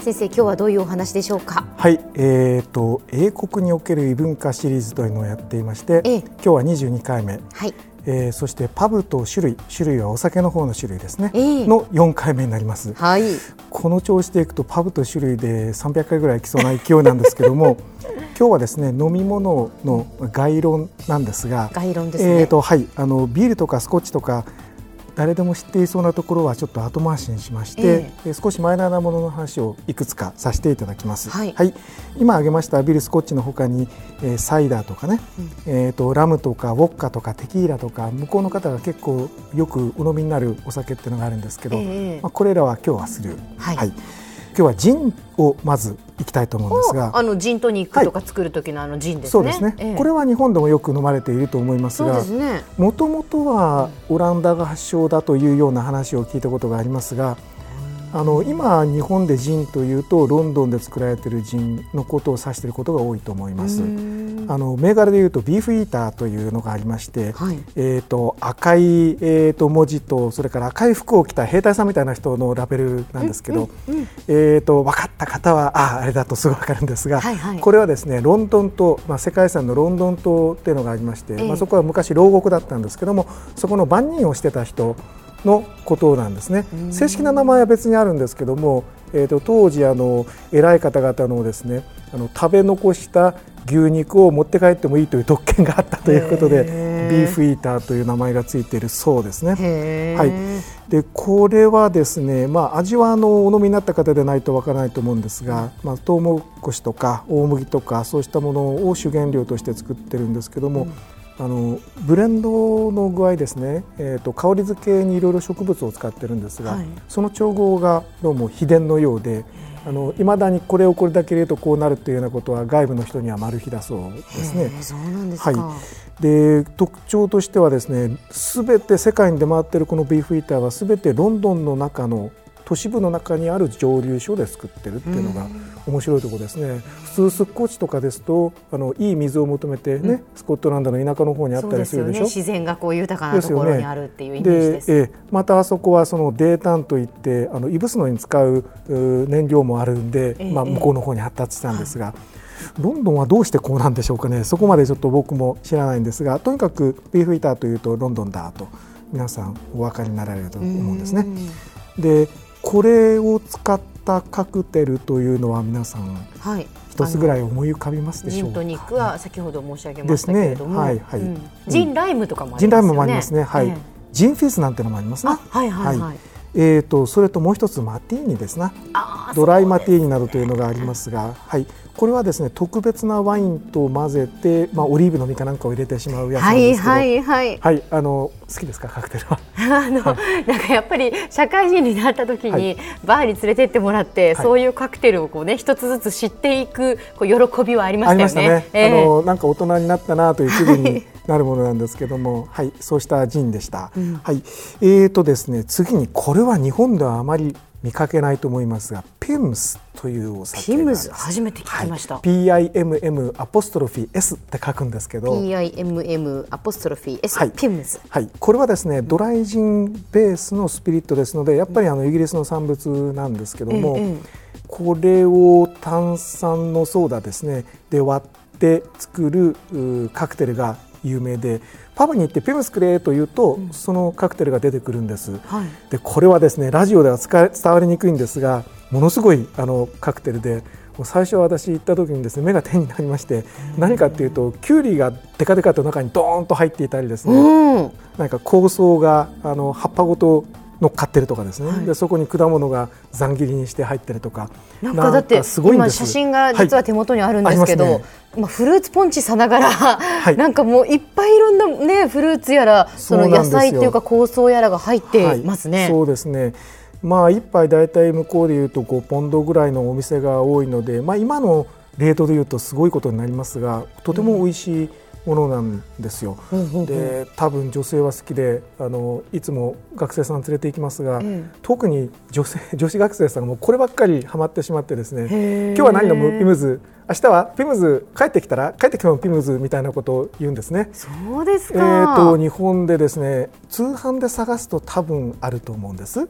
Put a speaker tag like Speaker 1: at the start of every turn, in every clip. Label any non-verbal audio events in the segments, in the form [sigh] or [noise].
Speaker 1: 先生今日はどういうお話でしょうか？
Speaker 2: はいえーと英国における異文化シリーズというのをやっていまして、ええ、今日は22回目。はい。えー、そしてパブと種類種類はお酒の方の種類ですね、えー、の4回目になります、はい、この調子でいくとパブと種類で300回ぐらいいきそうな勢いなんですけども [laughs] 今日はですね飲み物の概論なんですが
Speaker 1: 概論ですね、えー
Speaker 2: とはい、あのビールとかスコッチとか誰でも知っていそうなところはちょっと後回しにしまして、えー、少しマイナーなものの話をいくつかさせていただきます。はい、はい、今挙げましたビルスコッチのほかに、えー、サイダーとかね、うん、えーと、ラムとかウォッカとかテキーラとか向こうの方が結構よくお飲みになるお酒っていうのがあるんですけど、えー、まあ、これらは今日はする。はい、はい今日はジンをまずいきたいと思うんですが。
Speaker 1: あのジントニックとか作る時のあのジンですね、そうですね、
Speaker 2: ええ、これは日本でもよく飲まれていると思いますがもともとはオランダが発祥だというような話を聞いたことがありますがあの今日本でジンというとロンドンで作られているジンのことを指していることが多いと思います。あの銘柄でいうとビーフイーターというのがありまして、はい、えっ、と赤いえっ、ー、と文字とそれから赤い服を着た兵隊さんみたいな人のラベルなんですけど、うんうん、えっ、と分かった方はああれだとすぐ分かるんですが、はいはい、これはですねロンドン島まあ世界遺産のロンドン島っていうのがありまして、えー、まあそこは昔牢獄だったんですけどもそこの番人をしてた人のことなんですね。正式な名前は別にあるんですけども、えーと、当時あの偉い方々のですねあの食べ残した牛肉を持って帰ってもいいという特権があったということでビーフイーターという名前がついているそうですね。はい、でこれはですね、まあ、味はあのお飲みになった方でないとわからないと思うんですが、まあ、トウモロコシとか大麦とかそうしたものを主原料として作ってるんですけども、うん。あのブレンドの具合ですね、えーと、香り付けにいろいろ植物を使ってるんですが、はい、その調合がどうも秘伝のようでいまだにこれをこれだけ入れるとこうなるというようなことは外部の人にはマル秘だそうですね。
Speaker 1: そうなんですはい
Speaker 2: で特徴としてはですねすべて世界に出回っているこのビーフイーターはすべてロンドンの中の都市部の中にある蒸留所で作ってるっていうのが面白いところですね、普通スッコ地とかですとあのいい水を求めてね、うん、スコットランドの田舎の方にあったりするでしょ、ね、
Speaker 1: 自然がこう豊かなところにあるっていうイメージです、
Speaker 2: ね、えまたあそこはその泥炭といってあのいぶすのに使う燃料もあるんで、えまあ、向こうの方に発達したんですが。ロンドンはどうしてこうなんでしょうかね、そこまでちょっと僕も知らないんですが、とにかくビーフイーターというとロンドンだと皆さんお分かりになられると思うんですね。でこれを使ったカクテルというのは皆さん、はい、一つぐらい思い浮かびますでしょうか？ジン
Speaker 1: トニックは先ほど申し上げましたけれども、ね、はいはい、うん、ジンライムとかもあ
Speaker 2: りますね。ジンライムもありますね。はい。えー、ジンフィスなんてのもありますね。
Speaker 1: はいはいはい。はい、
Speaker 2: えーと、それともう一つマティーニですな。ドライマティーニなどというのがありますが、はい、これはですね特別なワインと混ぜて、まあ、オリーブの実かなんかを入れてしまうやつなんですけど、はいはいはい、はい、あの好きですか？カクテルは。[laughs]
Speaker 1: あの、はい、なんかやっぱり社会人になった時に、はい、バーに連れてってもらって、そういうカクテルをこうね一つずつ知っていくこう喜びはありましたよね。
Speaker 2: ね。えー、あのなんか大人になったなという気分になるものなんですけども、はい、そうしたジンでした。うん、はい、えーとですね、次にこれは日本ではあまり見かけないと思いますが、ピムスというお酒
Speaker 1: ピムス初めて聞きました。はい、
Speaker 2: PIMM アポストロフィー S って書くんですけど、
Speaker 1: PIMM アポストロフィー S、はい、ピムス。
Speaker 2: はい、これはですね、ドライジンベースのスピリットですので、やっぱりあのイギリスの産物なんですけども、うんうん、これを炭酸のソーダですねで割って作るカクテルが有名でパブに行ってピムスくれと言うと、うん、そのカクテルが出てくるんです、はい、でこれはですねラジオでは伝わりにくいんですがものすごいあのカクテルで最初私行った時にですね目が点になりまして何かっていうときゅうりがデカデカと中にドーンと入っていたりですね、うん、なんか香草があの葉っぱごと乗っかってるとかですね、はい、でそこに果物がざん切りにして入ってるとか。
Speaker 1: なんかだって今写真が実は手元にあるんですけど、はい。ね、まあ、フルーツポンチさながら、はい、なんかもういっぱいいろんな、ね、フルーツやらその野菜っていうか香草やらが入ってますね。
Speaker 2: そうですね。まあ、1杯大体向こうでいうと5ポンドぐらいのお店が多いので、まあ、今のレートでいうとすごいことになりますがとても美味しいものなんですよ。で多分女性は好きであのいつも学生さん連れて行きますが、特に女性 [laughs] 女子学生さんがもうこればっかりはまってしまってですね今日は何飲む？ピムズ明日はピムズ帰ってきたら帰ってきてもピムズみたいなことを言うんですね。
Speaker 1: そうですか。
Speaker 2: えっ、と日本でですね通販で探すと多分あると思うんです。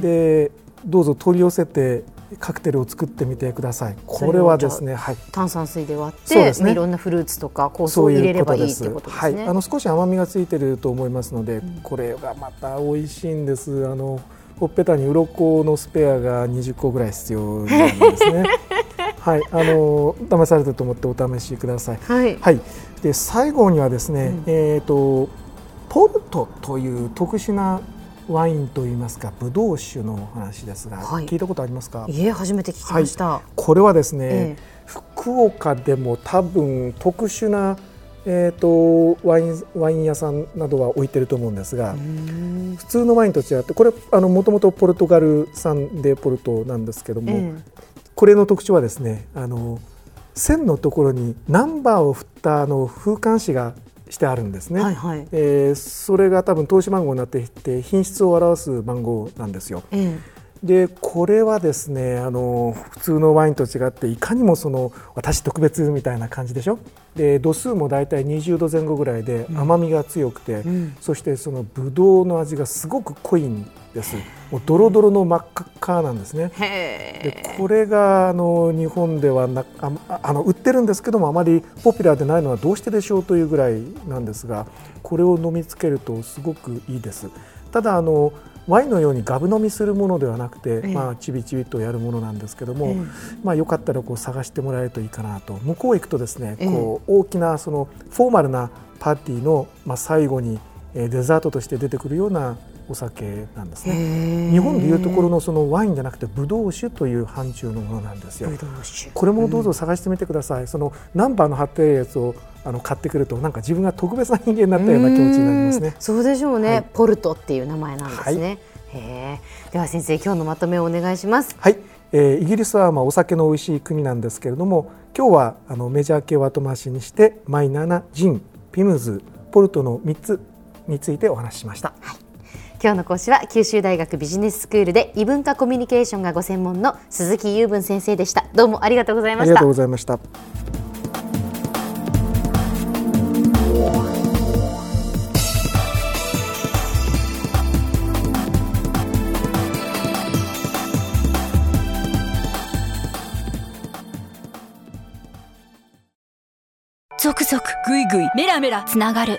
Speaker 2: でどうぞ取り寄せてカクテルを作ってみてください。これはですね、はい、
Speaker 1: 炭酸水で割って、ね、いろんなフルーツとか香草を入れればいいってことですね。はい、
Speaker 2: あの少し甘みがついてると思いますので、うん、これがまた美味しいんです。あのほっぺたに鱗のスペアが20個ぐらい必要なんですね。[laughs] はい、あの騙されたと思ってお試しください。はい。はい、で最後にはですね、うん、えっ、とポルトという特殊なワインといいますかブドウ酒の話ですが、はい、聞いたことありますか？
Speaker 1: いえ初めて聞きました、はい、
Speaker 2: これはですね、え福岡でも多分特殊なえーと、ワインワイン屋さんなどは置いてると思うんですが普通のワインと違ってこれもともとポルトガル産でポルトなんですけども、えー、これの特徴はですねあの線のところにナンバーを振ったあの風管紙がしてあるんですね、はいはい、えー、それが多分投資番号になっていて品質を表す番号なんですよ。え。でこれはですねあの普通のワインと違っていかにもその私特別みたいな感じでしょ？で度数も大体20度前後ぐらいで甘みが強くて、うん、そしてそのブドウの味がすごく濃いんです。もうドロドロの真っ赤っかなんですね。でこれがあの日本ではなああの売ってるんですけどもあまりポピュラーでないのはどうしてでしょうというぐらいなんですがこれを飲みつけるとすごくいいですただあのワインのようにガブ飲みするものではなくて、まあ、ちびちびとやるものなんですけども、まあ、よかったらこう探してもらえるといいかなと。向こうへ行くとですね、こう大きなそのフォーマルなパーティーの、まあ、最後にデザートとして出てくるようなお酒なんですね。日本でいうところのそのワインじゃなくてブドウ酒という範疇のものなんですよ。これもどうぞ探してみてください、うん、そのナンバーの貼ってるやつをあの買ってくるとなんか自分が特別な人間になったような気持ちになりますね。
Speaker 1: そうでしょうね、はい、ポルトっていう名前なんですね、はい、では先生今日のまとめをお願いします。
Speaker 2: はい、えー、イギリスはまあお酒の美味しい国なんですけれども今日はあのメジャー系を後回しにしてマイナーなジンピムズポルトの3つについてお話ししました、はい。
Speaker 1: 今日の講師は九州大学ビジネススクールで異文化コミュニケーションがご専門の鈴木雄文先生でした。どうもありがとうございました。あり
Speaker 2: がとうございました。
Speaker 3: 続々ぐいぐいメラメラつながる